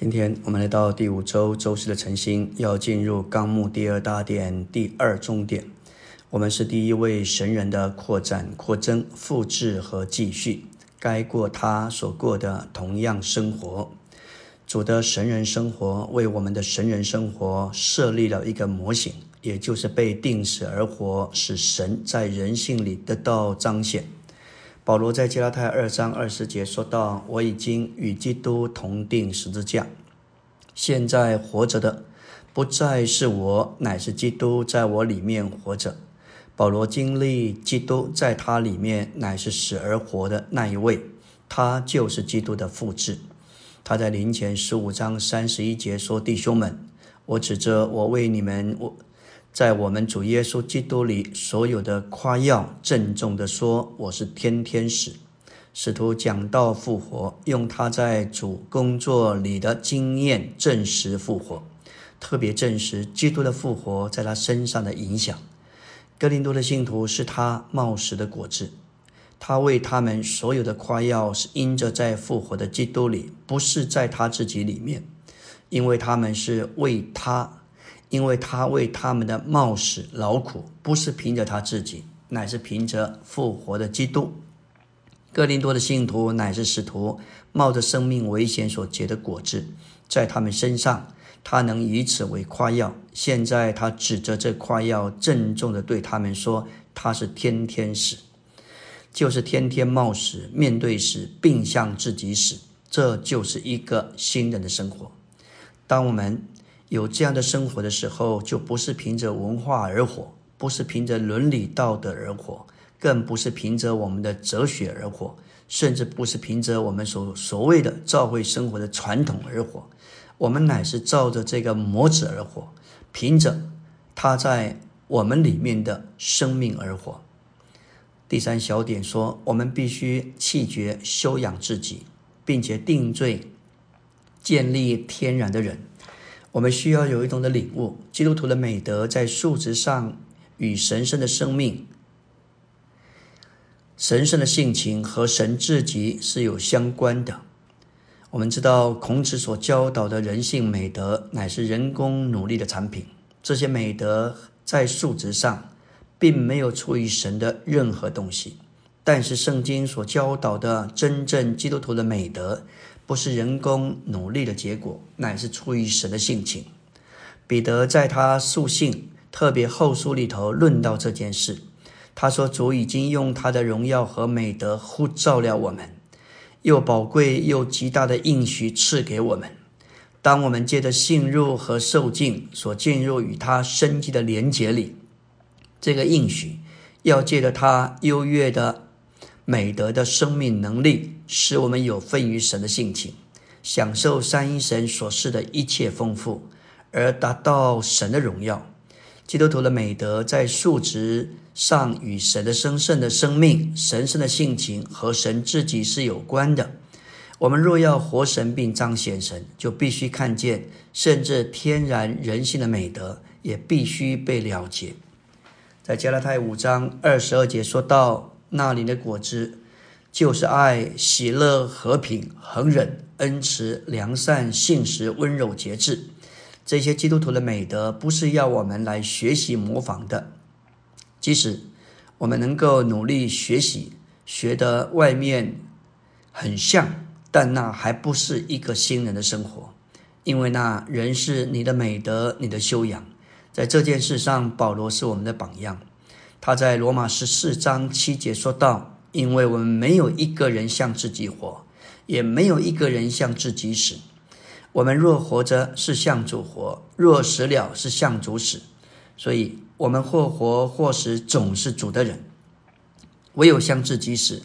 今天我们来到第五周周四的晨星，要进入纲目第二大点第二重点。我们是第一位神人的扩展、扩增、复制和继续，该过他所过的同样生活。主的神人生活为我们的神人生活设立了一个模型，也就是被定死而活，使神在人性里得到彰显。保罗在加拉太二章二十节说道：“我已经与基督同定十字架，现在活着的不再是我，乃是基督在我里面活着。”保罗经历基督在他里面乃是死而活的那一位，他就是基督的复制。他在临前十五章三十一节说：“弟兄们，我指着我为你们我。”在我们主耶稣基督里，所有的夸耀，郑重地说：“我是天天使。”使徒讲道复活，用他在主工作里的经验证实复活，特别证实基督的复活在他身上的影响。哥林多的信徒是他冒失的果子，他为他们所有的夸耀是因着在复活的基督里，不是在他自己里面，因为他们是为他。因为他为他们的冒死劳苦，不是凭着他自己，乃是凭着复活的基督。哥林多的信徒乃是使徒冒着生命危险所结的果子，在他们身上，他能以此为夸耀。现在他指着这夸耀，郑重地对他们说：“他是天天死，就是天天冒死，面对死，并向自己死。这就是一个新人的生活。当我们。”有这样的生活的时候，就不是凭着文化而活，不是凭着伦理道德而活，更不是凭着我们的哲学而活，甚至不是凭着我们所所谓的教会生活的传统而活。我们乃是照着这个模子而活，凭着他在我们里面的生命而活。第三小点说，我们必须弃绝修养自己，并且定罪，建立天然的人。我们需要有一种的领悟，基督徒的美德在数值上与神圣的生命、神圣的性情和神自己是有相关的。我们知道，孔子所教导的人性美德乃是人工努力的产品，这些美德在数值上并没有出于神的任何东西。但是，圣经所教导的真正基督徒的美德。不是人工努力的结果，乃是出于神的性情。彼得在他书信特别后书里头论到这件事，他说：“主已经用他的荣耀和美德呼召了我们，又宝贵又极大的应许赐给我们。当我们借着信入和受尽所进入与他生机的连结里，这个应许要借着他优越的。”美德的生命能力，使我们有份于神的性情，享受三一神所示的一切丰富，而达到神的荣耀。基督徒的美德在数值上与神的生圣的生命、神圣的性情和神自己是有关的。我们若要活神并彰显神，就必须看见，甚至天然人性的美德也必须被了结。在加拉太五章二十二节说到。那里的果子，就是爱、喜乐、和平、恒忍、恩慈、良善、信实、温柔、节制。这些基督徒的美德，不是要我们来学习模仿的。即使我们能够努力学习，学的外面很像，但那还不是一个新人的生活，因为那人是你的美德、你的修养。在这件事上，保罗是我们的榜样。他在罗马十四章七节说道：“因为我们没有一个人向自己活，也没有一个人向自己死。我们若活着，是向主活；若死了，是向主死。所以，我们或活或死，总是主的人。唯有向自己死，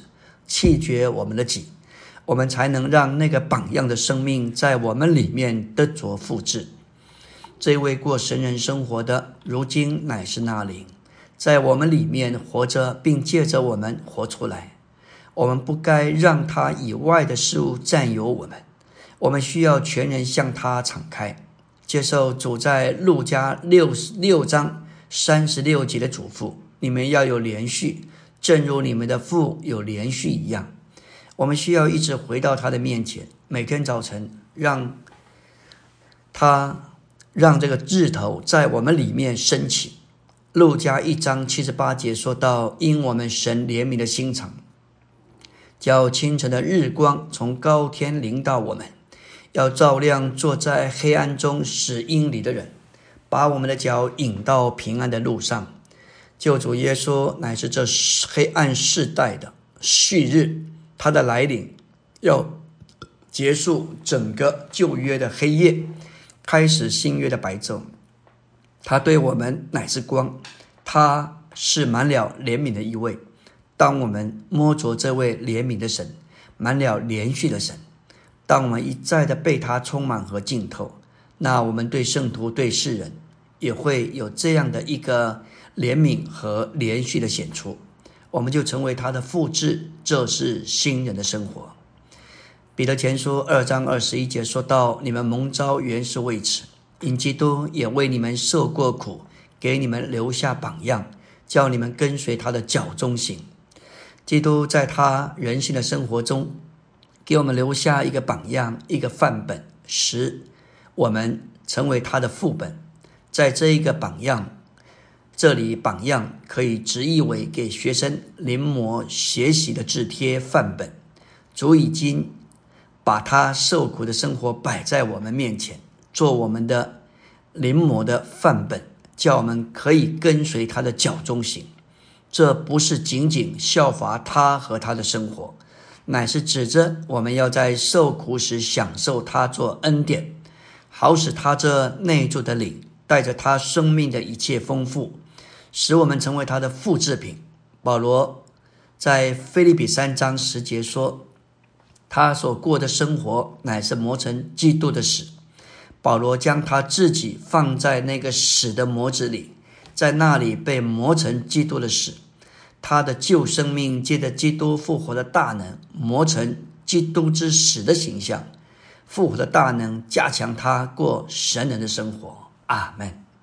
弃绝我们的己，我们才能让那个榜样的生命在我们里面得着复制。这位过神人生活的，如今乃是那灵。”在我们里面活着，并借着我们活出来。我们不该让他以外的事物占有我们。我们需要全人向他敞开，接受主在路加六十六章三十六节的嘱咐：你们要有连续，正如你们的父有连续一样。我们需要一直回到他的面前，每天早晨让他让这个日头在我们里面升起。路加一章七十八节说到：“因我们神怜悯的心肠，叫清晨的日光从高天临到我们，要照亮坐在黑暗中死阴里的人，把我们的脚引到平安的路上。”救主耶稣乃是这黑暗世代的旭日，他的来临要结束整个旧约的黑夜，开始新约的白昼。他对我们乃是光，他是满了怜悯的一位。当我们摸着这位怜悯的神，满了连续的神，当我们一再的被他充满和浸透，那我们对圣徒、对世人也会有这样的一个怜悯和连续的显出，我们就成为他的复制。这是新人的生活。彼得前书二章二十一节说到：“你们蒙召原是为此。”因基督也为你们受过苦，给你们留下榜样，叫你们跟随他的脚中行。基督在他人性的生活中，给我们留下一个榜样，一个范本，使我们成为他的副本。在这一个榜样，这里榜样可以直译为给学生临摹学习的字帖范本。主已经把他受苦的生活摆在我们面前。做我们的临摹的范本，叫我们可以跟随他的脚中行。这不是仅仅效法他和他的生活，乃是指着我们要在受苦时享受他做恩典，好使他这内住的灵带着他生命的一切丰富，使我们成为他的复制品。保罗在菲利比三章十节说，他所过的生活乃是磨成基督的死。保罗将他自己放在那个死的模子里，在那里被磨成基督的死，他的旧生命借着基督复活的大能磨成基督之死的形象，复活的大能加强他过神人的生活。阿门。